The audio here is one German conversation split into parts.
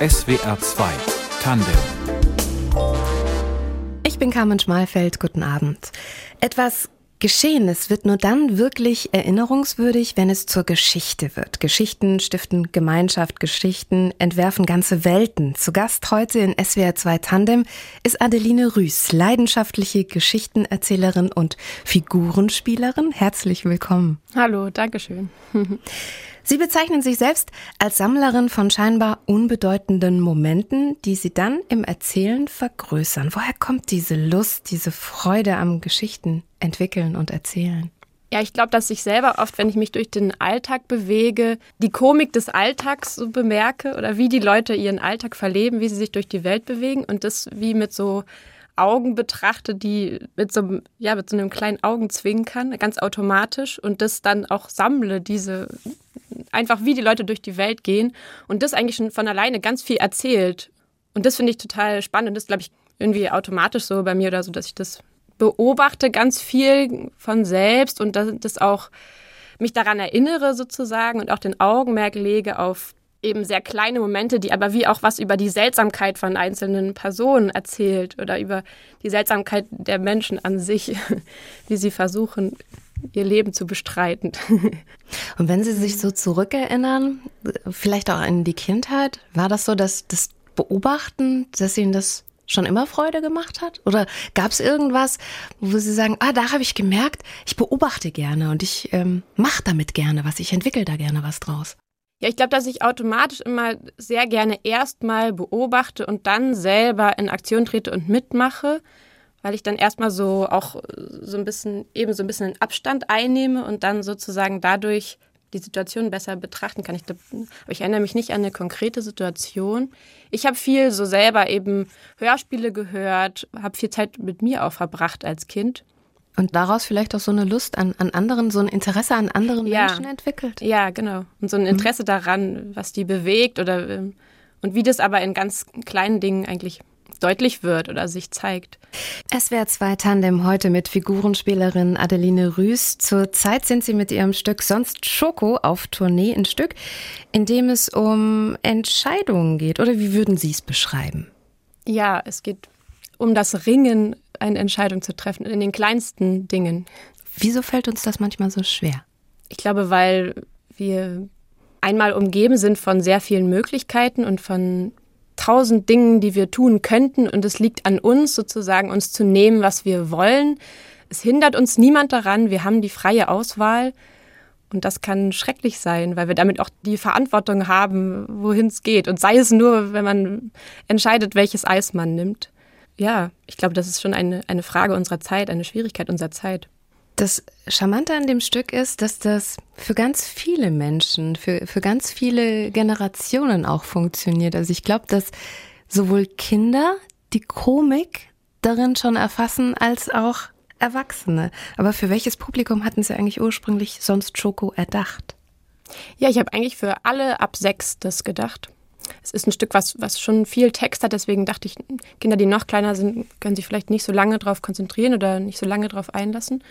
SWR 2 Tandem. Ich bin Carmen Schmalfeld. Guten Abend. Etwas Geschehenes wird nur dann wirklich erinnerungswürdig, wenn es zur Geschichte wird. Geschichten stiften Gemeinschaft, Geschichten entwerfen ganze Welten. Zu Gast heute in SWR 2 Tandem ist Adeline Rüß, leidenschaftliche Geschichtenerzählerin und Figurenspielerin. Herzlich willkommen. Hallo, Dankeschön. Sie bezeichnen sich selbst als Sammlerin von scheinbar unbedeutenden Momenten, die Sie dann im Erzählen vergrößern. Woher kommt diese Lust, diese Freude am Geschichten entwickeln und erzählen? Ja, ich glaube, dass ich selber oft, wenn ich mich durch den Alltag bewege, die Komik des Alltags so bemerke oder wie die Leute ihren Alltag verleben, wie sie sich durch die Welt bewegen und das wie mit so Augen betrachte, die mit so, ja, mit so einem kleinen Augenzwinkern, ganz automatisch und das dann auch sammle, diese einfach wie die Leute durch die Welt gehen und das eigentlich schon von alleine ganz viel erzählt. Und das finde ich total spannend. Das glaube ich irgendwie automatisch so bei mir oder so, dass ich das beobachte ganz viel von selbst und das auch mich daran erinnere sozusagen und auch den Augenmerk lege auf eben sehr kleine Momente, die aber wie auch was über die Seltsamkeit von einzelnen Personen erzählt oder über die Seltsamkeit der Menschen an sich, wie sie versuchen, ihr Leben zu bestreiten. Und wenn Sie sich so zurückerinnern, vielleicht auch in die Kindheit, war das so, dass das Beobachten, dass Ihnen das schon immer Freude gemacht hat? Oder gab es irgendwas, wo Sie sagen, ah, da habe ich gemerkt, ich beobachte gerne und ich ähm, mache damit gerne was, ich entwickle da gerne was draus? Ja, ich glaube, dass ich automatisch immer sehr gerne erstmal beobachte und dann selber in Aktion trete und mitmache weil ich dann erstmal so auch äh, so ein bisschen, eben so ein bisschen Abstand einnehme und dann sozusagen dadurch die Situation besser betrachten kann. Ich, aber ich erinnere mich nicht an eine konkrete Situation. Ich habe viel so selber eben Hörspiele gehört, habe viel Zeit mit mir auch verbracht als Kind. Und daraus vielleicht auch so eine Lust an, an anderen, so ein Interesse an anderen ja. Menschen entwickelt. Ja, genau. Und so ein Interesse mhm. daran, was die bewegt oder ähm, und wie das aber in ganz kleinen Dingen eigentlich deutlich wird oder sich zeigt. SWR 2 Tandem heute mit Figurenspielerin Adeline Rüß. Zurzeit sind Sie mit ihrem Stück Sonst Schoko auf Tournee ein Stück, in dem es um Entscheidungen geht. Oder wie würden Sie es beschreiben? Ja, es geht um das Ringen, eine Entscheidung zu treffen, in den kleinsten Dingen. Wieso fällt uns das manchmal so schwer? Ich glaube, weil wir einmal umgeben sind von sehr vielen Möglichkeiten und von tausend Dingen, die wir tun könnten und es liegt an uns sozusagen, uns zu nehmen, was wir wollen. Es hindert uns niemand daran, wir haben die freie Auswahl und das kann schrecklich sein, weil wir damit auch die Verantwortung haben, wohin es geht und sei es nur, wenn man entscheidet, welches Eis man nimmt. Ja, ich glaube, das ist schon eine, eine Frage unserer Zeit, eine Schwierigkeit unserer Zeit. Das Charmante an dem Stück ist, dass das für ganz viele Menschen, für, für ganz viele Generationen auch funktioniert. Also ich glaube, dass sowohl Kinder die Komik darin schon erfassen, als auch Erwachsene. Aber für welches Publikum hatten Sie eigentlich ursprünglich sonst Schoko erdacht? Ja, ich habe eigentlich für alle ab sechs das gedacht. Es ist ein Stück, was, was schon viel Text hat, deswegen dachte ich, Kinder, die noch kleiner sind, können sich vielleicht nicht so lange darauf konzentrieren oder nicht so lange darauf einlassen.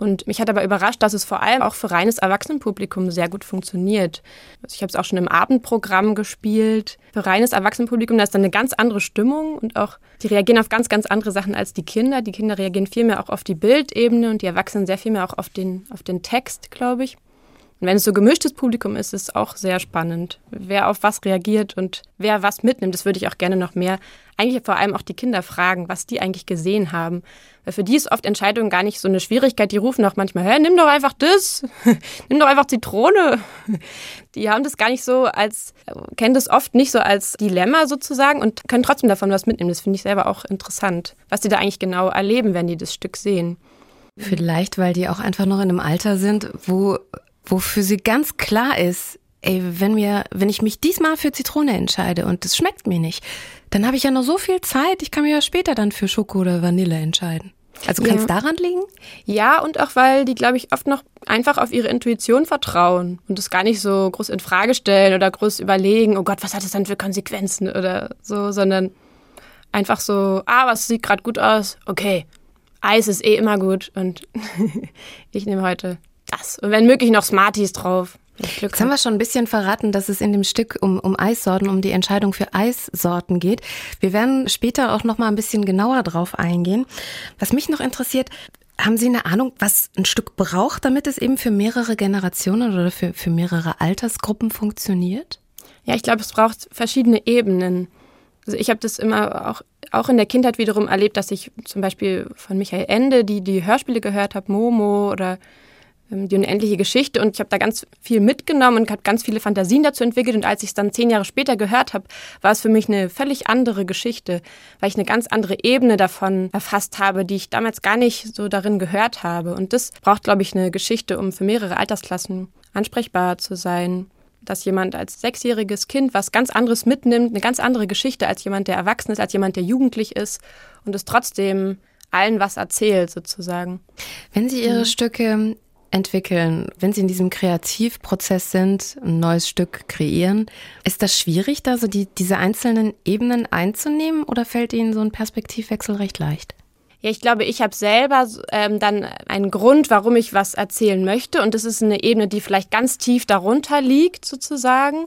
Und mich hat aber überrascht, dass es vor allem auch für reines Erwachsenenpublikum sehr gut funktioniert. Also ich habe es auch schon im Abendprogramm gespielt. Für reines Erwachsenenpublikum, da ist dann eine ganz andere Stimmung und auch, die reagieren auf ganz, ganz andere Sachen als die Kinder. Die Kinder reagieren viel mehr auch auf die Bildebene und die Erwachsenen sehr viel mehr auch auf den, auf den Text, glaube ich. Und wenn es so gemischtes Publikum ist, ist es auch sehr spannend, wer auf was reagiert und wer was mitnimmt. Das würde ich auch gerne noch mehr, eigentlich vor allem auch die Kinder fragen, was die eigentlich gesehen haben. Weil für die ist oft Entscheidung gar nicht so eine Schwierigkeit. Die rufen auch manchmal, hä, nimm doch einfach das, nimm doch einfach Zitrone. Die haben das gar nicht so als, kennen das oft nicht so als Dilemma sozusagen und können trotzdem davon was mitnehmen. Das finde ich selber auch interessant, was die da eigentlich genau erleben, wenn die das Stück sehen. Vielleicht, weil die auch einfach noch in einem Alter sind, wo wofür sie ganz klar ist, ey, wenn mir, wenn ich mich diesmal für Zitrone entscheide und es schmeckt mir nicht, dann habe ich ja noch so viel Zeit, ich kann mir ja später dann für Schoko oder Vanille entscheiden. Also kann es ja. daran liegen? Ja, und auch weil die, glaube ich, oft noch einfach auf ihre Intuition vertrauen und das gar nicht so groß in Frage stellen oder groß überlegen, oh Gott, was hat das dann für Konsequenzen oder so, sondern einfach so, ah, was sieht gerade gut aus? Okay, Eis ist eh immer gut und ich nehme heute das. Und wenn möglich noch Smarties drauf. Jetzt haben wir schon ein bisschen verraten, dass es in dem Stück um, um Eissorten, um die Entscheidung für Eissorten geht. Wir werden später auch noch mal ein bisschen genauer drauf eingehen. Was mich noch interessiert, haben Sie eine Ahnung, was ein Stück braucht, damit es eben für mehrere Generationen oder für, für mehrere Altersgruppen funktioniert? Ja, ich glaube, es braucht verschiedene Ebenen. Also ich habe das immer auch, auch in der Kindheit wiederum erlebt, dass ich zum Beispiel von Michael Ende, die die Hörspiele gehört habe, Momo oder die unendliche Geschichte und ich habe da ganz viel mitgenommen und habe ganz viele Fantasien dazu entwickelt und als ich es dann zehn Jahre später gehört habe, war es für mich eine völlig andere Geschichte, weil ich eine ganz andere Ebene davon erfasst habe, die ich damals gar nicht so darin gehört habe und das braucht, glaube ich, eine Geschichte, um für mehrere Altersklassen ansprechbar zu sein dass jemand als sechsjähriges Kind was ganz anderes mitnimmt, eine ganz andere Geschichte als jemand, der erwachsen ist, als jemand, der jugendlich ist und es trotzdem allen was erzählt sozusagen. Wenn Sie Ihre mhm. Stücke entwickeln, wenn Sie in diesem Kreativprozess sind, ein neues Stück kreieren, ist das schwierig, da so die, diese einzelnen Ebenen einzunehmen oder fällt Ihnen so ein Perspektivwechsel recht leicht? Ja, ich glaube, ich habe selber ähm, dann einen Grund, warum ich was erzählen möchte. Und das ist eine Ebene, die vielleicht ganz tief darunter liegt, sozusagen.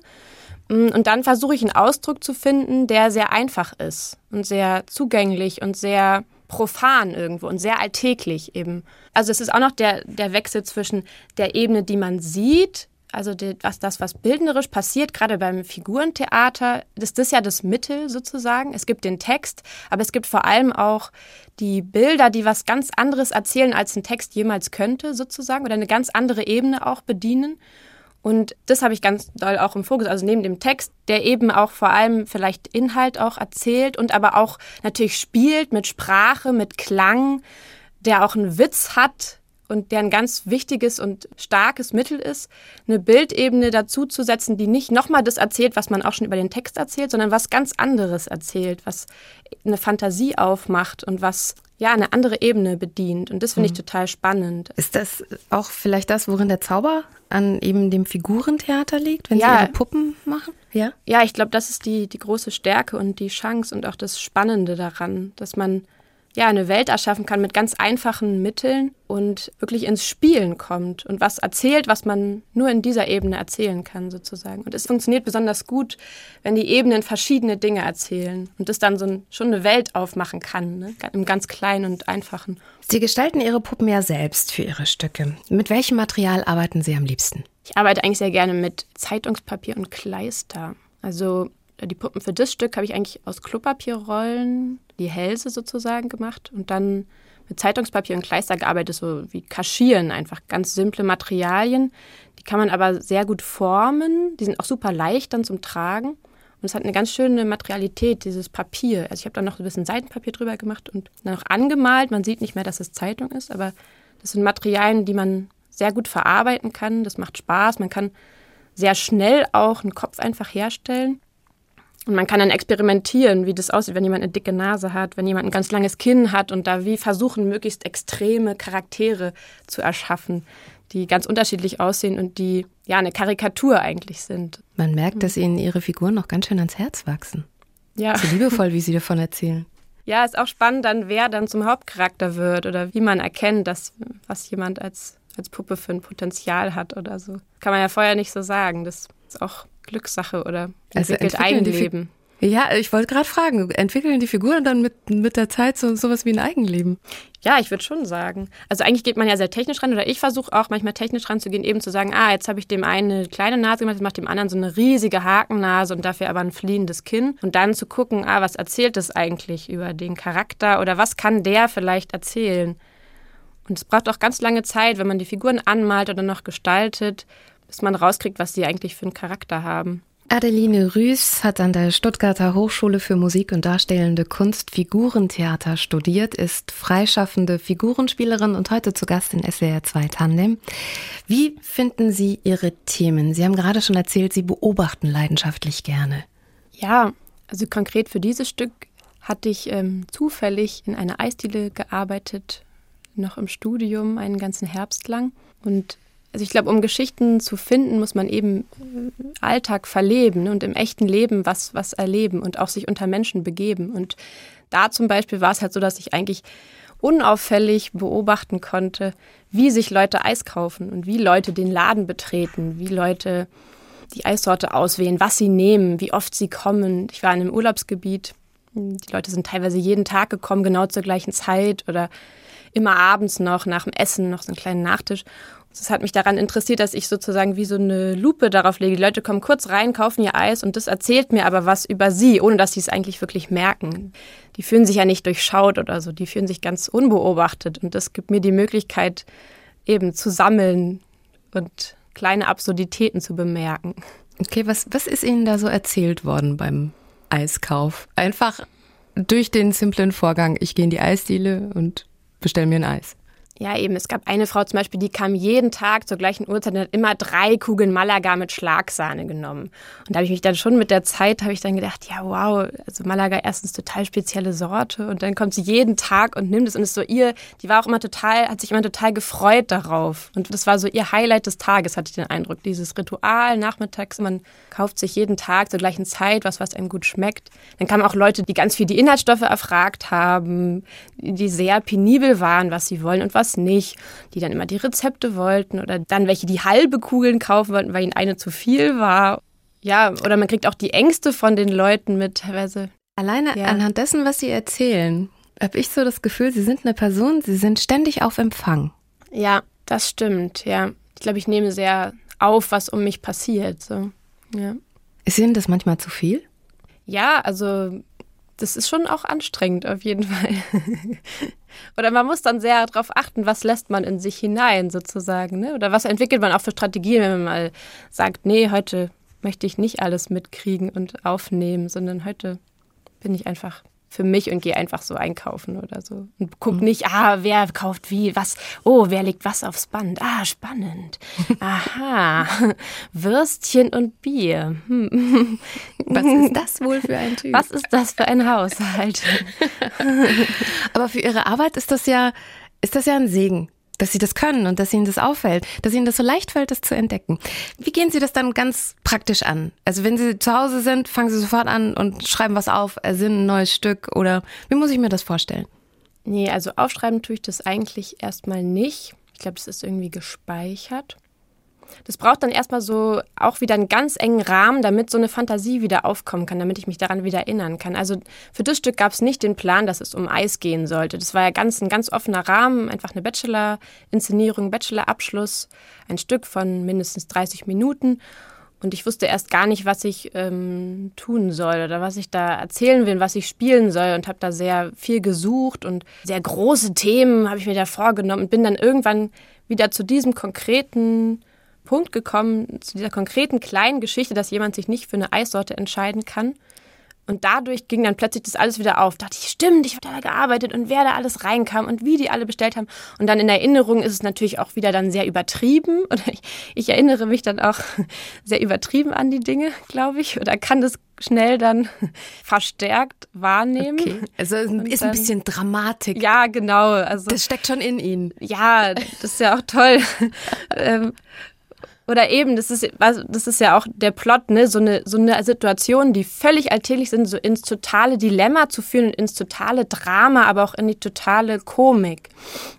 Mm, und dann versuche ich einen Ausdruck zu finden, der sehr einfach ist und sehr zugänglich und sehr profan irgendwo und sehr alltäglich eben. Also es ist auch noch der, der Wechsel zwischen der Ebene, die man sieht, also die, was das, was bildnerisch passiert, gerade beim Figurentheater, ist das ja das Mittel sozusagen. Es gibt den Text, aber es gibt vor allem auch die Bilder, die was ganz anderes erzählen, als ein Text jemals könnte, sozusagen, oder eine ganz andere Ebene auch bedienen. Und das habe ich ganz doll auch im Fokus. Also neben dem Text, der eben auch vor allem vielleicht Inhalt auch erzählt und aber auch natürlich spielt mit Sprache, mit Klang, der auch einen Witz hat, und der ein ganz wichtiges und starkes Mittel ist, eine Bildebene dazu zu setzen, die nicht nochmal das erzählt, was man auch schon über den Text erzählt, sondern was ganz anderes erzählt, was eine Fantasie aufmacht und was ja eine andere Ebene bedient. Und das finde ich mhm. total spannend. Ist das auch vielleicht das, worin der Zauber an eben dem Figurentheater liegt, wenn ja. Sie ihre Puppen machen? Ja, ja ich glaube, das ist die, die große Stärke und die Chance und auch das Spannende daran, dass man ja, eine Welt erschaffen kann mit ganz einfachen Mitteln und wirklich ins Spielen kommt und was erzählt, was man nur in dieser Ebene erzählen kann, sozusagen. Und es funktioniert besonders gut, wenn die Ebenen verschiedene Dinge erzählen und es dann so ein, schon eine Welt aufmachen kann, ne? im ganz kleinen und einfachen. Sie gestalten Ihre Puppen ja selbst für Ihre Stücke. Mit welchem Material arbeiten Sie am liebsten? Ich arbeite eigentlich sehr gerne mit Zeitungspapier und Kleister. Also die Puppen für das Stück habe ich eigentlich aus Klopapierrollen, die Hälse sozusagen gemacht und dann mit Zeitungspapier und Kleister gearbeitet, so wie Kaschieren, einfach ganz simple Materialien. Die kann man aber sehr gut formen. Die sind auch super leicht dann zum Tragen. Und es hat eine ganz schöne Materialität, dieses Papier. Also ich habe da noch ein bisschen Seitenpapier drüber gemacht und dann noch angemalt. Man sieht nicht mehr, dass es Zeitung ist, aber das sind Materialien, die man sehr gut verarbeiten kann. Das macht Spaß. Man kann sehr schnell auch einen Kopf einfach herstellen. Und man kann dann experimentieren, wie das aussieht, wenn jemand eine dicke Nase hat, wenn jemand ein ganz langes Kinn hat und da wie versuchen, möglichst extreme Charaktere zu erschaffen, die ganz unterschiedlich aussehen und die ja eine Karikatur eigentlich sind. Man merkt, dass ihnen ihre Figuren noch ganz schön ans Herz wachsen. Ja. So liebevoll, wie sie davon erzählen. Ja, ist auch spannend dann, wer dann zum Hauptcharakter wird oder wie man erkennt, dass was jemand als, als Puppe für ein Potenzial hat oder so. Kann man ja vorher nicht so sagen. Das ist auch Glückssache oder also entwickelt Eigenleben. Ja, ich wollte gerade fragen, entwickeln die Figuren dann mit, mit der Zeit so sowas wie ein Eigenleben? Ja, ich würde schon sagen. Also eigentlich geht man ja sehr technisch ran oder ich versuche auch manchmal technisch ranzugehen, eben zu sagen, ah, jetzt habe ich dem einen eine kleine Nase gemacht, jetzt macht dem anderen so eine riesige Hakennase und dafür aber ein fliehendes Kinn. Und dann zu gucken, ah, was erzählt das eigentlich über den Charakter oder was kann der vielleicht erzählen? Und es braucht auch ganz lange Zeit, wenn man die Figuren anmalt oder noch gestaltet, bis man rauskriegt, was sie eigentlich für einen Charakter haben. Adeline Rüß hat an der Stuttgarter Hochschule für Musik und Darstellende Kunst Figurentheater studiert, ist freischaffende Figurenspielerin und heute zu Gast in SWR 2 Tandem. Wie finden Sie Ihre Themen? Sie haben gerade schon erzählt, Sie beobachten leidenschaftlich gerne. Ja, also konkret für dieses Stück hatte ich ähm, zufällig in einer Eisdiele gearbeitet, noch im Studium, einen ganzen Herbst lang. Und also ich glaube, um Geschichten zu finden, muss man eben äh, Alltag verleben ne, und im echten Leben was, was erleben und auch sich unter Menschen begeben. Und da zum Beispiel war es halt so, dass ich eigentlich unauffällig beobachten konnte, wie sich Leute Eis kaufen und wie Leute den Laden betreten, wie Leute die Eissorte auswählen, was sie nehmen, wie oft sie kommen. Ich war in einem Urlaubsgebiet. Die Leute sind teilweise jeden Tag gekommen, genau zur gleichen Zeit oder immer abends noch nach dem Essen noch so einen kleinen Nachtisch. Das hat mich daran interessiert, dass ich sozusagen wie so eine Lupe darauf lege. Die Leute kommen kurz rein, kaufen ihr Eis und das erzählt mir aber was über sie, ohne dass sie es eigentlich wirklich merken. Die fühlen sich ja nicht durchschaut oder so, die fühlen sich ganz unbeobachtet und das gibt mir die Möglichkeit, eben zu sammeln und kleine Absurditäten zu bemerken. Okay, was, was ist Ihnen da so erzählt worden beim Eiskauf? Einfach durch den simplen Vorgang, ich gehe in die Eisdiele und bestelle mir ein Eis. Ja, eben. Es gab eine Frau zum Beispiel, die kam jeden Tag zur gleichen Uhrzeit und hat immer drei Kugeln Malaga mit Schlagsahne genommen. Und da habe ich mich dann schon mit der Zeit, habe ich dann gedacht, ja, wow, also Malaga erstens total spezielle Sorte und dann kommt sie jeden Tag und nimmt es und ist so ihr, die war auch immer total, hat sich immer total gefreut darauf. Und das war so ihr Highlight des Tages, hatte ich den Eindruck. Dieses Ritual nachmittags, man kauft sich jeden Tag zur gleichen Zeit was, was einem gut schmeckt. Dann kamen auch Leute, die ganz viel die Inhaltsstoffe erfragt haben, die sehr penibel waren, was sie wollen und was was nicht, die dann immer die Rezepte wollten oder dann welche, die halbe Kugeln kaufen wollten, weil ihnen eine zu viel war. Ja, oder man kriegt auch die Ängste von den Leuten mit teilweise. Alleine ja. anhand dessen, was sie erzählen, habe ich so das Gefühl, sie sind eine Person, sie sind ständig auf Empfang. Ja, das stimmt, ja. Ich glaube, ich nehme sehr auf, was um mich passiert. So. Ja. Ist Ihnen das manchmal zu viel? Ja, also das ist schon auch anstrengend auf jeden Fall. Oder man muss dann sehr darauf achten, was lässt man in sich hinein sozusagen. Ne? Oder was entwickelt man auch für Strategien, wenn man mal sagt, nee, heute möchte ich nicht alles mitkriegen und aufnehmen, sondern heute bin ich einfach für mich und gehe einfach so einkaufen oder so. Und guck mhm. nicht, ah, wer kauft wie, was, oh, wer legt was aufs Band. Ah, spannend. Aha. Würstchen und Bier. Hm. Was ist das wohl für ein Typ? Was ist das für ein Haushalt? Aber für Ihre Arbeit ist das ja, ist das ja ein Segen dass sie das können und dass ihnen das auffällt, dass ihnen das so leicht fällt, das zu entdecken. Wie gehen Sie das dann ganz praktisch an? Also wenn Sie zu Hause sind, fangen Sie sofort an und schreiben was auf, ersinnen ein neues Stück oder wie muss ich mir das vorstellen? Nee, also aufschreiben tue ich das eigentlich erstmal nicht. Ich glaube, das ist irgendwie gespeichert. Das braucht dann erstmal so auch wieder einen ganz engen Rahmen, damit so eine Fantasie wieder aufkommen kann, damit ich mich daran wieder erinnern kann. Also für das Stück gab es nicht den Plan, dass es um Eis gehen sollte. Das war ja ganz ein ganz offener Rahmen, einfach eine Bachelor-Inszenierung, Bachelor-Abschluss, ein Stück von mindestens 30 Minuten. Und ich wusste erst gar nicht, was ich ähm, tun soll oder was ich da erzählen will, was ich spielen soll und habe da sehr viel gesucht und sehr große Themen habe ich mir da vorgenommen und bin dann irgendwann wieder zu diesem konkreten Punkt gekommen, zu dieser konkreten kleinen Geschichte, dass jemand sich nicht für eine Eissorte entscheiden kann. Und dadurch ging dann plötzlich das alles wieder auf. Da dachte ich, stimmt, ich habe da gearbeitet und wer da alles reinkam und wie die alle bestellt haben. Und dann in Erinnerung ist es natürlich auch wieder dann sehr übertrieben. Oder ich, ich erinnere mich dann auch sehr übertrieben an die Dinge, glaube ich. Oder kann das schnell dann verstärkt wahrnehmen. Okay. Also ist dann, ein bisschen Dramatik. Ja, genau. Also, das steckt schon in Ihnen. Ja, das ist ja auch toll. ähm, oder eben, das ist, das ist ja auch der Plot, ne? so, eine, so eine Situation, die völlig alltäglich sind, so ins totale Dilemma zu führen, ins totale Drama, aber auch in die totale Komik.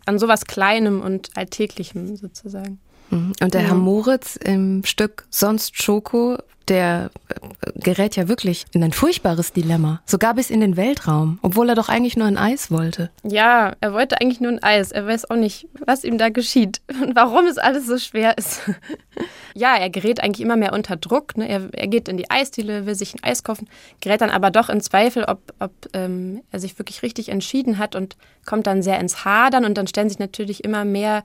An sowas Kleinem und Alltäglichem sozusagen. Und der ja. Herr Moritz im Stück Sonst Schoko der äh, gerät ja wirklich in ein furchtbares Dilemma, sogar bis in den Weltraum, obwohl er doch eigentlich nur ein Eis wollte. Ja, er wollte eigentlich nur ein Eis. Er weiß auch nicht, was ihm da geschieht und warum es alles so schwer ist. ja, er gerät eigentlich immer mehr unter Druck. Ne? Er, er, geht in die Eisdiele, will sich ein Eis kaufen, gerät dann aber doch in Zweifel, ob, ob ähm, er sich wirklich richtig entschieden hat und kommt dann sehr ins Hadern und dann stellen sich natürlich immer mehr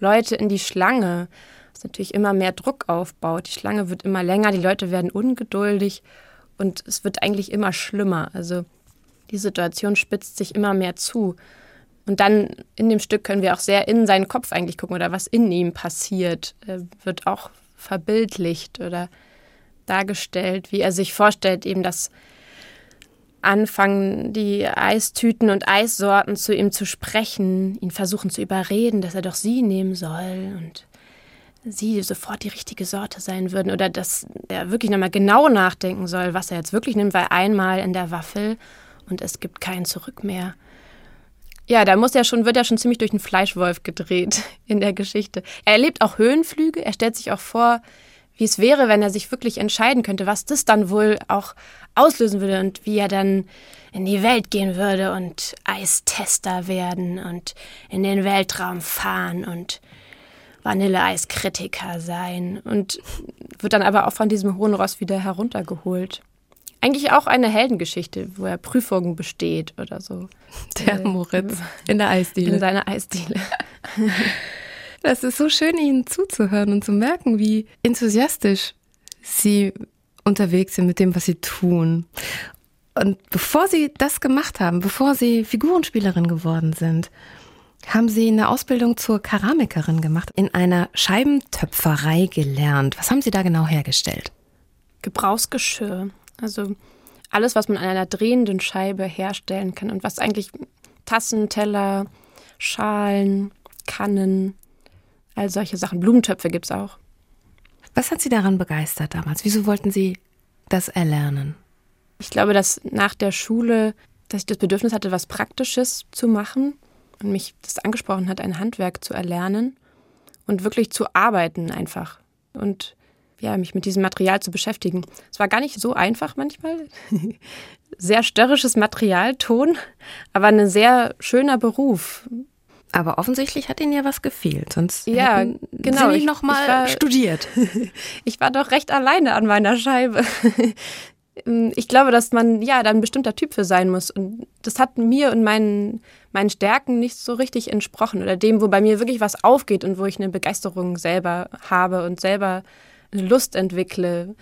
Leute in die Schlange was natürlich immer mehr Druck aufbaut. Die Schlange wird immer länger, die Leute werden ungeduldig und es wird eigentlich immer schlimmer. Also die Situation spitzt sich immer mehr zu. Und dann in dem Stück können wir auch sehr in seinen Kopf eigentlich gucken oder was in ihm passiert, er wird auch verbildlicht oder dargestellt, wie er sich vorstellt, eben dass anfangen, die Eistüten und Eissorten zu ihm zu sprechen, ihn versuchen zu überreden, dass er doch sie nehmen soll und sie sofort die richtige Sorte sein würden oder dass er wirklich nochmal genau nachdenken soll, was er jetzt wirklich nimmt, weil einmal in der Waffel und es gibt kein Zurück mehr. Ja, da muss ja schon, wird ja schon ziemlich durch den Fleischwolf gedreht in der Geschichte. Er erlebt auch Höhenflüge, er stellt sich auch vor, wie es wäre, wenn er sich wirklich entscheiden könnte, was das dann wohl auch auslösen würde und wie er dann in die Welt gehen würde und Eistester werden und in den Weltraum fahren und Vanilleeiskritiker sein und wird dann aber auch von diesem hohen Ross wieder heruntergeholt. Eigentlich auch eine Heldengeschichte, wo er Prüfungen besteht oder so. Der äh, Moritz in der Eisdiele. In seiner Eisdiele. Das ist so schön, Ihnen zuzuhören und zu merken, wie enthusiastisch Sie unterwegs sind mit dem, was Sie tun. Und bevor Sie das gemacht haben, bevor Sie Figurenspielerin geworden sind, haben Sie eine Ausbildung zur Keramikerin gemacht, in einer Scheibentöpferei gelernt. Was haben Sie da genau hergestellt? Gebrauchsgeschirr. Also alles, was man an einer drehenden Scheibe herstellen kann und was eigentlich Tassen, Teller, Schalen, Kannen, all solche Sachen. Blumentöpfe gibt es auch. Was hat Sie daran begeistert damals? Wieso wollten Sie das erlernen? Ich glaube, dass nach der Schule, dass ich das Bedürfnis hatte, was Praktisches zu machen und mich das angesprochen hat, ein Handwerk zu erlernen und wirklich zu arbeiten einfach und ja, mich mit diesem Material zu beschäftigen. Es war gar nicht so einfach manchmal. sehr störrisches Material, Ton, aber ein sehr schöner Beruf. Aber offensichtlich hat Ihnen ja was gefehlt, sonst ja, genau. Sie noch mal studiert. ich war doch recht alleine an meiner Scheibe. ich glaube, dass man ja da ein bestimmter Typ für sein muss. Und das hat mir und meinen, meinen Stärken nicht so richtig entsprochen. Oder dem, wo bei mir wirklich was aufgeht und wo ich eine Begeisterung selber habe und selber eine Lust entwickle.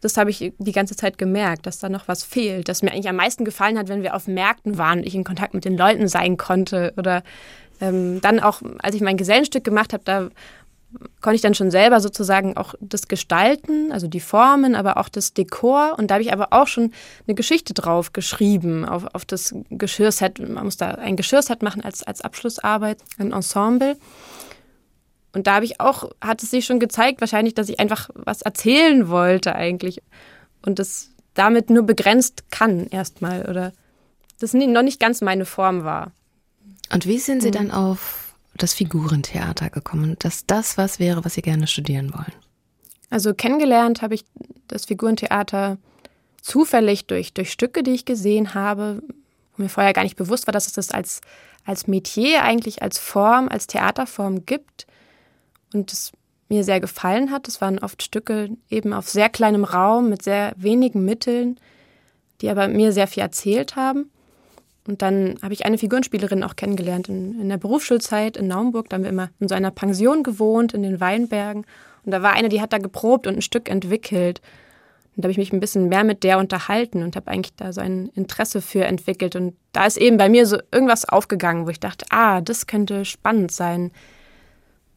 Das habe ich die ganze Zeit gemerkt, dass da noch was fehlt. Das mir eigentlich am meisten gefallen hat, wenn wir auf Märkten waren und ich in Kontakt mit den Leuten sein konnte oder ähm, dann auch, als ich mein Gesellenstück gemacht habe, da konnte ich dann schon selber sozusagen auch das gestalten, also die Formen, aber auch das Dekor. Und da habe ich aber auch schon eine Geschichte drauf geschrieben, auf, auf das Geschirrset. Man muss da ein Geschirrset machen als, als Abschlussarbeit, ein Ensemble. Und da habe ich auch, hat es sich schon gezeigt, wahrscheinlich, dass ich einfach was erzählen wollte eigentlich. Und das damit nur begrenzt kann erstmal. Oder das noch nicht ganz meine Form war. Und wie sind Sie mhm. dann auf das Figurentheater gekommen? Dass das was wäre, was Sie gerne studieren wollen? Also kennengelernt habe ich das Figurentheater zufällig durch, durch Stücke, die ich gesehen habe, wo mir vorher gar nicht bewusst war, dass es das als, als Metier eigentlich, als Form, als Theaterform gibt. Und es mir sehr gefallen hat. Es waren oft Stücke eben auf sehr kleinem Raum mit sehr wenigen Mitteln, die aber mir sehr viel erzählt haben. Und dann habe ich eine Figurenspielerin auch kennengelernt in, in der Berufsschulzeit in Naumburg. Da haben wir immer in so einer Pension gewohnt, in den Weinbergen. Und da war eine, die hat da geprobt und ein Stück entwickelt. Und da habe ich mich ein bisschen mehr mit der unterhalten und habe eigentlich da so ein Interesse für entwickelt. Und da ist eben bei mir so irgendwas aufgegangen, wo ich dachte, ah, das könnte spannend sein,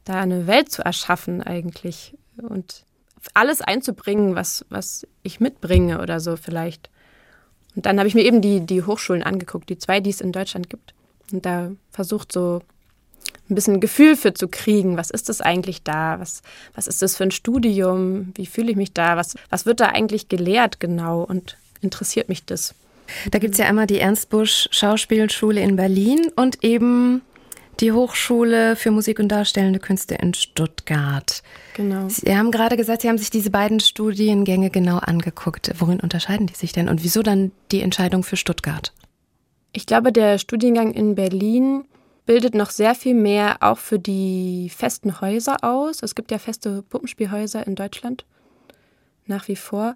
da eine Welt zu erschaffen eigentlich. Und alles einzubringen, was, was ich mitbringe oder so vielleicht. Und dann habe ich mir eben die, die Hochschulen angeguckt, die zwei, die es in Deutschland gibt. Und da versucht so ein bisschen Gefühl für zu kriegen, was ist das eigentlich da? Was, was ist das für ein Studium? Wie fühle ich mich da? Was, was wird da eigentlich gelehrt genau? Und interessiert mich das? Da gibt es ja einmal die Ernst Busch Schauspielschule in Berlin und eben die Hochschule für Musik und Darstellende Künste in Stuttgart. Genau. Sie haben gerade gesagt, Sie haben sich diese beiden Studiengänge genau angeguckt. Worin unterscheiden die sich denn und wieso dann die Entscheidung für Stuttgart? Ich glaube, der Studiengang in Berlin bildet noch sehr viel mehr auch für die festen Häuser aus. Es gibt ja feste Puppenspielhäuser in Deutschland nach wie vor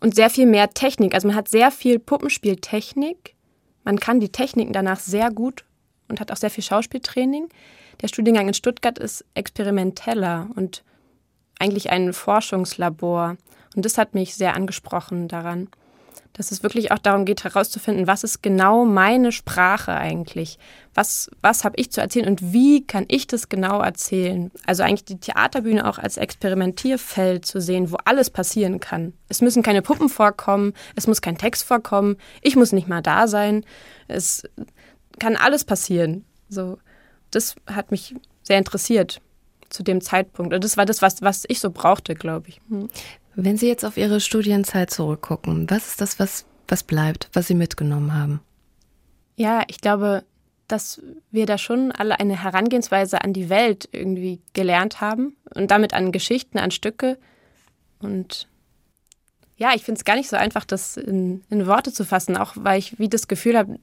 und sehr viel mehr Technik. Also man hat sehr viel Puppenspieltechnik. Man kann die Techniken danach sehr gut und hat auch sehr viel Schauspieltraining. Der Studiengang in Stuttgart ist experimenteller und eigentlich ein Forschungslabor. Und das hat mich sehr angesprochen daran, dass es wirklich auch darum geht, herauszufinden, was ist genau meine Sprache eigentlich? Was, was habe ich zu erzählen und wie kann ich das genau erzählen? Also eigentlich die Theaterbühne auch als Experimentierfeld zu sehen, wo alles passieren kann. Es müssen keine Puppen vorkommen, es muss kein Text vorkommen, ich muss nicht mal da sein. Es, kann alles passieren. So, das hat mich sehr interessiert zu dem Zeitpunkt. Und das war das, was, was ich so brauchte, glaube ich. Hm. Wenn Sie jetzt auf Ihre Studienzeit zurückgucken, was ist das, was, was bleibt, was Sie mitgenommen haben? Ja, ich glaube, dass wir da schon alle eine Herangehensweise an die Welt irgendwie gelernt haben und damit an Geschichten, an Stücke. Und ja, ich finde es gar nicht so einfach, das in, in Worte zu fassen, auch weil ich wie das Gefühl habe,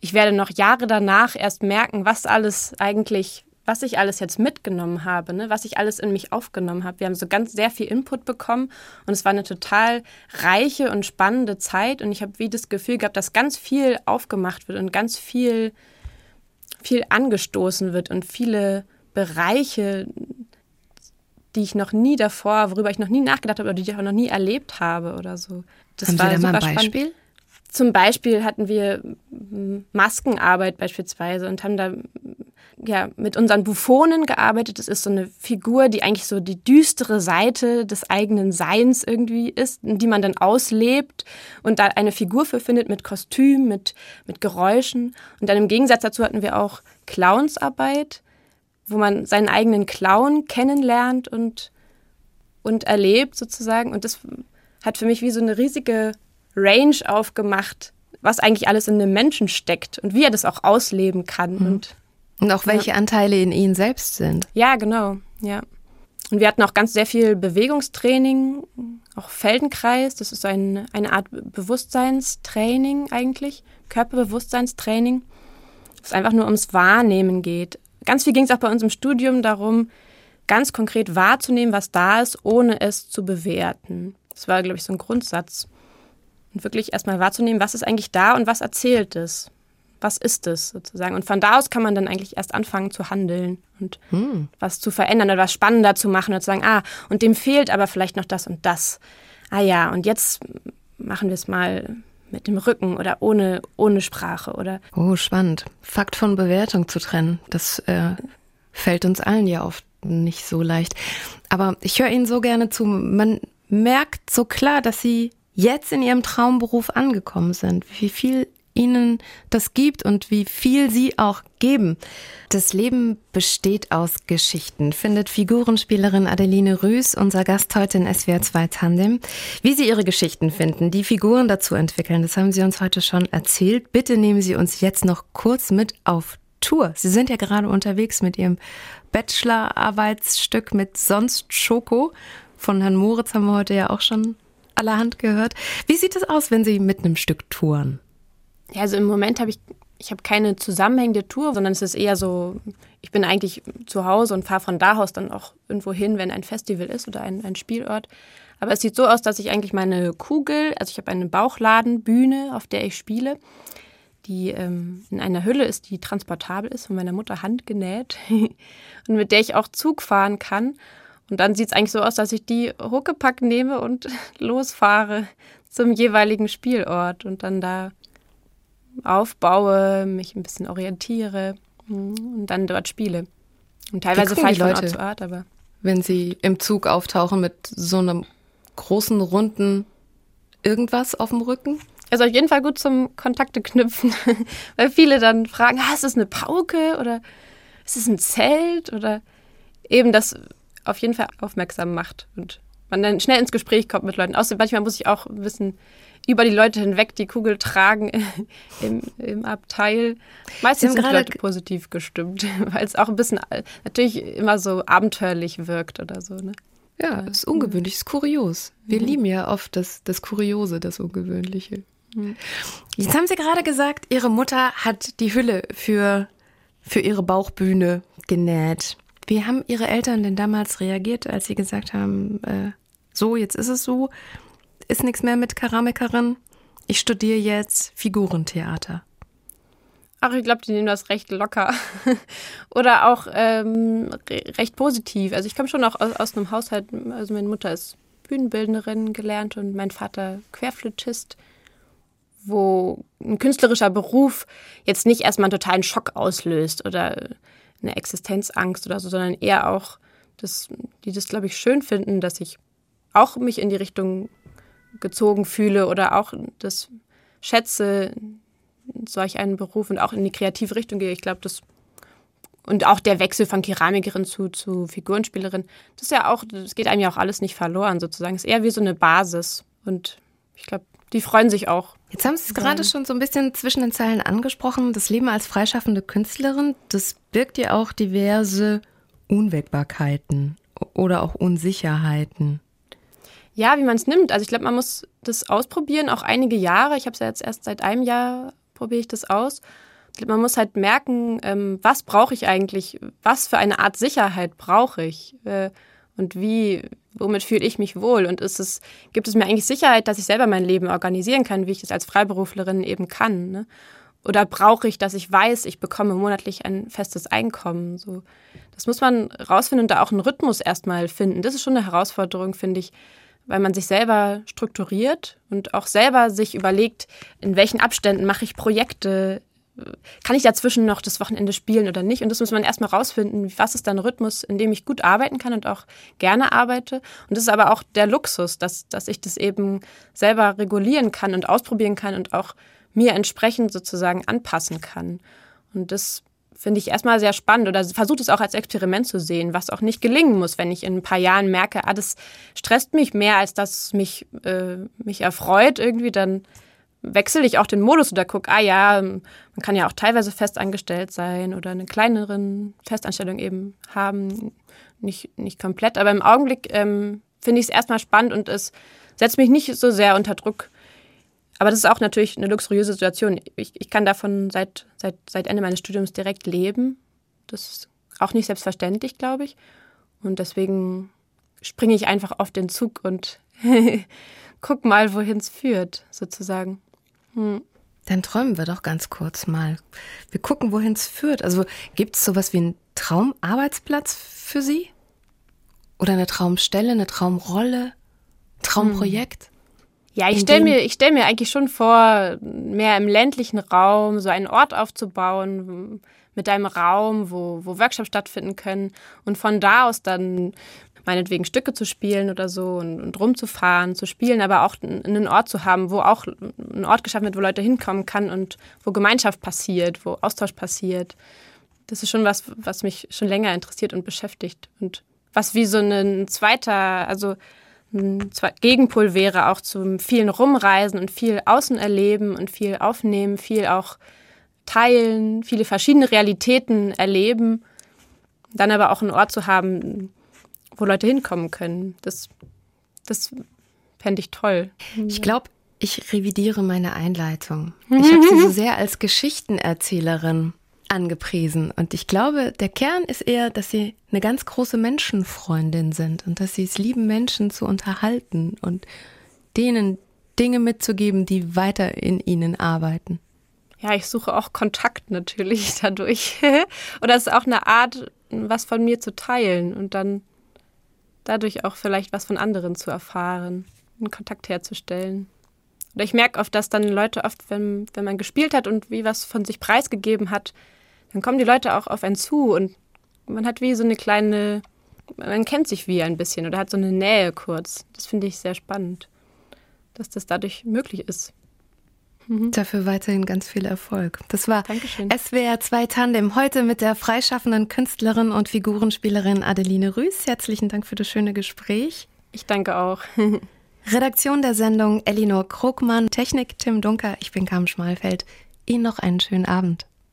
ich werde noch Jahre danach erst merken, was alles eigentlich, was ich alles jetzt mitgenommen habe, ne? was ich alles in mich aufgenommen habe. Wir haben so ganz sehr viel Input bekommen und es war eine total reiche und spannende Zeit und ich habe wie das Gefühl gehabt, dass ganz viel aufgemacht wird und ganz viel viel angestoßen wird und viele Bereiche, die ich noch nie davor, worüber ich noch nie nachgedacht habe oder die ich auch noch nie erlebt habe oder so. Das Haben war Sie da mal ein Beispiel? Spannend. Zum Beispiel hatten wir Maskenarbeit beispielsweise und haben da ja, mit unseren Buffonen gearbeitet. Das ist so eine Figur, die eigentlich so die düstere Seite des eigenen Seins irgendwie ist, die man dann auslebt und da eine Figur für findet mit Kostüm, mit, mit Geräuschen. Und dann im Gegensatz dazu hatten wir auch Clownsarbeit, wo man seinen eigenen Clown kennenlernt und, und erlebt sozusagen. Und das hat für mich wie so eine riesige Range aufgemacht, was eigentlich alles in einem Menschen steckt und wie er das auch ausleben kann. Mhm. Und und auch welche ja. Anteile in ihnen selbst sind. Ja, genau, ja. Und wir hatten auch ganz sehr viel Bewegungstraining, auch Feldenkreis, das ist ein, eine Art Bewusstseinstraining eigentlich, Körperbewusstseinstraining, es einfach nur ums Wahrnehmen geht. Ganz viel ging es auch bei uns im Studium darum, ganz konkret wahrzunehmen, was da ist, ohne es zu bewerten. Das war, glaube ich, so ein Grundsatz. Und wirklich erstmal wahrzunehmen, was ist eigentlich da und was erzählt es was ist es sozusagen. Und von da aus kann man dann eigentlich erst anfangen zu handeln und hm. was zu verändern oder was spannender zu machen und zu sagen, ah, und dem fehlt aber vielleicht noch das und das. Ah ja, und jetzt machen wir es mal mit dem Rücken oder ohne, ohne Sprache oder. Oh, spannend. Fakt von Bewertung zu trennen, das äh, fällt uns allen ja oft nicht so leicht. Aber ich höre Ihnen so gerne zu. Man merkt so klar, dass Sie jetzt in Ihrem Traumberuf angekommen sind. Wie viel ihnen das gibt und wie viel sie auch geben. Das Leben besteht aus Geschichten, findet Figurenspielerin Adeline Rüß, unser Gast heute in SWR 2 Tandem. Wie sie ihre Geschichten finden, die Figuren dazu entwickeln, das haben sie uns heute schon erzählt. Bitte nehmen Sie uns jetzt noch kurz mit auf Tour. Sie sind ja gerade unterwegs mit Ihrem Bachelorarbeitsstück mit Sonst Schoko. Von Herrn Moritz haben wir heute ja auch schon allerhand gehört. Wie sieht es aus, wenn Sie mit einem Stück touren? Ja, also im Moment habe ich, ich habe keine zusammenhängende Tour, sondern es ist eher so, ich bin eigentlich zu Hause und fahre von da aus dann auch irgendwo hin, wenn ein Festival ist oder ein, ein Spielort. Aber es sieht so aus, dass ich eigentlich meine Kugel, also ich habe eine Bauchladenbühne, auf der ich spiele, die ähm, in einer Hülle ist, die transportabel ist, von meiner Mutter handgenäht und mit der ich auch Zug fahren kann. Und dann sieht es eigentlich so aus, dass ich die Huckepack nehme und losfahre zum jeweiligen Spielort und dann da aufbaue, mich ein bisschen orientiere hm, und dann dort spiele. Und teilweise fahre ich von Ort zu Ort, aber. Wenn sie im Zug auftauchen mit so einem großen, runden irgendwas auf dem Rücken? Also auf jeden Fall gut zum Kontakte knüpfen, weil viele dann fragen, ah, ist das eine Pauke oder ist es ein Zelt oder eben das auf jeden Fall aufmerksam macht und man dann schnell ins Gespräch kommt mit Leuten. Außerdem manchmal muss ich auch wissen, über die Leute hinweg die Kugel tragen im, im Abteil. Meistens sind die Leute positiv gestimmt, weil es auch ein bisschen natürlich immer so abenteuerlich wirkt oder so. Ne? Ja, es ist ungewöhnlich, es ist kurios. Wir mhm. lieben ja oft das, das Kuriose, das Ungewöhnliche. Mhm. Jetzt haben Sie gerade gesagt, Ihre Mutter hat die Hülle für, für Ihre Bauchbühne genäht. Wie haben Ihre Eltern denn damals reagiert, als Sie gesagt haben, äh, so, jetzt ist es so? ist nichts mehr mit Keramikerin. Ich studiere jetzt Figurentheater. Ach, ich glaube, die nehmen das recht locker. Oder auch ähm, recht positiv. Also ich komme schon auch aus, aus, einem Haushalt, also meine Mutter ist Bühnenbildnerin gelernt und mein Vater Querflötist, wo ein künstlerischer Beruf jetzt nicht erstmal einen totalen Schock auslöst oder eine Existenzangst oder so, sondern eher auch, dass die das, glaube ich, schön finden, dass ich auch mich in die Richtung gezogen fühle oder auch das schätze, solch einen Beruf und auch in die kreative Richtung gehe. Ich glaube, das und auch der Wechsel von Keramikerin zu, zu Figurenspielerin, das ist ja auch, das geht einem ja auch alles nicht verloren sozusagen. Es ist eher wie so eine Basis. Und ich glaube, die freuen sich auch. Jetzt haben Sie es gerade schon so ein bisschen zwischen den Zeilen angesprochen. Das Leben als freischaffende Künstlerin, das birgt ja auch diverse Unwägbarkeiten oder auch Unsicherheiten. Ja, wie man es nimmt. Also ich glaube, man muss das ausprobieren, auch einige Jahre. Ich habe es ja jetzt erst seit einem Jahr, probiere ich das aus. Man muss halt merken, ähm, was brauche ich eigentlich, was für eine Art Sicherheit brauche ich äh, und wie, womit fühle ich mich wohl und ist es, gibt es mir eigentlich Sicherheit, dass ich selber mein Leben organisieren kann, wie ich es als Freiberuflerin eben kann. Ne? Oder brauche ich, dass ich weiß, ich bekomme monatlich ein festes Einkommen? So, das muss man rausfinden und da auch einen Rhythmus erstmal finden. Das ist schon eine Herausforderung, finde ich, weil man sich selber strukturiert und auch selber sich überlegt, in welchen Abständen mache ich Projekte, kann ich dazwischen noch das Wochenende spielen oder nicht? Und das muss man erstmal rausfinden, was ist dann ein Rhythmus, in dem ich gut arbeiten kann und auch gerne arbeite. Und das ist aber auch der Luxus, dass, dass ich das eben selber regulieren kann und ausprobieren kann und auch mir entsprechend sozusagen anpassen kann. Und das finde ich erstmal sehr spannend oder versuche es auch als Experiment zu sehen, was auch nicht gelingen muss, wenn ich in ein paar Jahren merke, ah, das stresst mich mehr, als dass mich, äh, mich erfreut irgendwie, dann wechsle ich auch den Modus oder gucke, ah ja, man kann ja auch teilweise festangestellt sein oder eine kleineren Festanstellung eben haben, nicht, nicht komplett. Aber im Augenblick ähm, finde ich es erstmal spannend und es setzt mich nicht so sehr unter Druck, aber das ist auch natürlich eine luxuriöse Situation. Ich, ich kann davon seit, seit, seit Ende meines Studiums direkt leben. Das ist auch nicht selbstverständlich, glaube ich. Und deswegen springe ich einfach auf den Zug und guck mal, wohin es führt, sozusagen. Hm. Dann träumen wir doch ganz kurz mal. Wir gucken, wohin es führt. Also gibt es sowas wie einen Traumarbeitsplatz für Sie? Oder eine Traumstelle, eine Traumrolle, Traumprojekt? Ja, ich stelle mir, stell mir eigentlich schon vor, mehr im ländlichen Raum so einen Ort aufzubauen mit einem Raum, wo, wo Workshops stattfinden können und von da aus dann meinetwegen Stücke zu spielen oder so und, und rumzufahren, zu spielen, aber auch einen Ort zu haben, wo auch ein Ort geschaffen wird, wo Leute hinkommen kann und wo Gemeinschaft passiert, wo Austausch passiert. Das ist schon was, was mich schon länger interessiert und beschäftigt und was wie so ein zweiter, also ein Gegenpol wäre auch zum vielen Rumreisen und viel Außen erleben und viel aufnehmen, viel auch teilen, viele verschiedene Realitäten erleben. Dann aber auch einen Ort zu haben, wo Leute hinkommen können. Das, das fände ich toll. Ich glaube, ich revidiere meine Einleitung. Ich habe sie so sehr als Geschichtenerzählerin angepriesen. Und ich glaube, der Kern ist eher, dass sie eine ganz große Menschenfreundin sind und dass sie es lieben, Menschen zu unterhalten und denen Dinge mitzugeben, die weiter in ihnen arbeiten. Ja, ich suche auch Kontakt natürlich dadurch. Oder es ist auch eine Art, was von mir zu teilen und dann dadurch auch vielleicht was von anderen zu erfahren, einen Kontakt herzustellen. Oder ich merke oft, dass dann Leute oft, wenn, wenn man gespielt hat und wie was von sich preisgegeben hat, dann kommen die Leute auch auf einen zu und man hat wie so eine kleine, man kennt sich wie ein bisschen oder hat so eine Nähe kurz. Das finde ich sehr spannend, dass das dadurch möglich ist. Mhm. Dafür weiterhin ganz viel Erfolg. Das war Dankeschön. SWR 2 Tandem heute mit der freischaffenden Künstlerin und Figurenspielerin Adeline Rüß. Herzlichen Dank für das schöne Gespräch. Ich danke auch. Redaktion der Sendung Elinor Krugmann, Technik Tim Dunker, ich bin Carmen Schmalfeld. Ihnen noch einen schönen Abend.